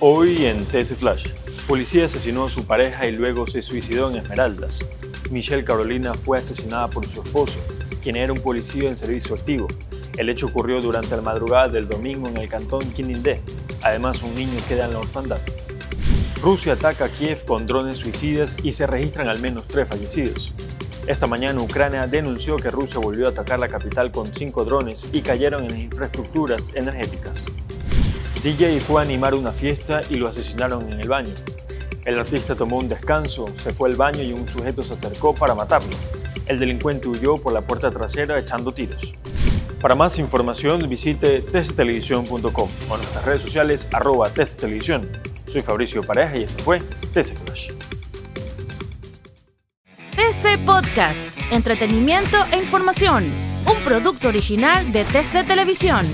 Hoy en TS Flash, policía asesinó a su pareja y luego se suicidó en Esmeraldas. Michelle Carolina fue asesinada por su esposo, quien era un policía en servicio activo. El hecho ocurrió durante la madrugada del domingo en el cantón Quinindé. Además, un niño queda en la orfandad. Rusia ataca a Kiev con drones suicidas y se registran al menos tres fallecidos. Esta mañana Ucrania denunció que Rusia volvió a atacar la capital con cinco drones y cayeron en las infraestructuras energéticas. DJ fue a animar una fiesta y lo asesinaron en el baño. El artista tomó un descanso, se fue al baño y un sujeto se acercó para matarlo. El delincuente huyó por la puerta trasera echando tiros. Para más información visite testtelevisión.com o nuestras redes sociales arroba testtelevisión. Soy Fabricio Pareja y esto fue TC Flash. TC Podcast, entretenimiento e información, un producto original de TC Televisión.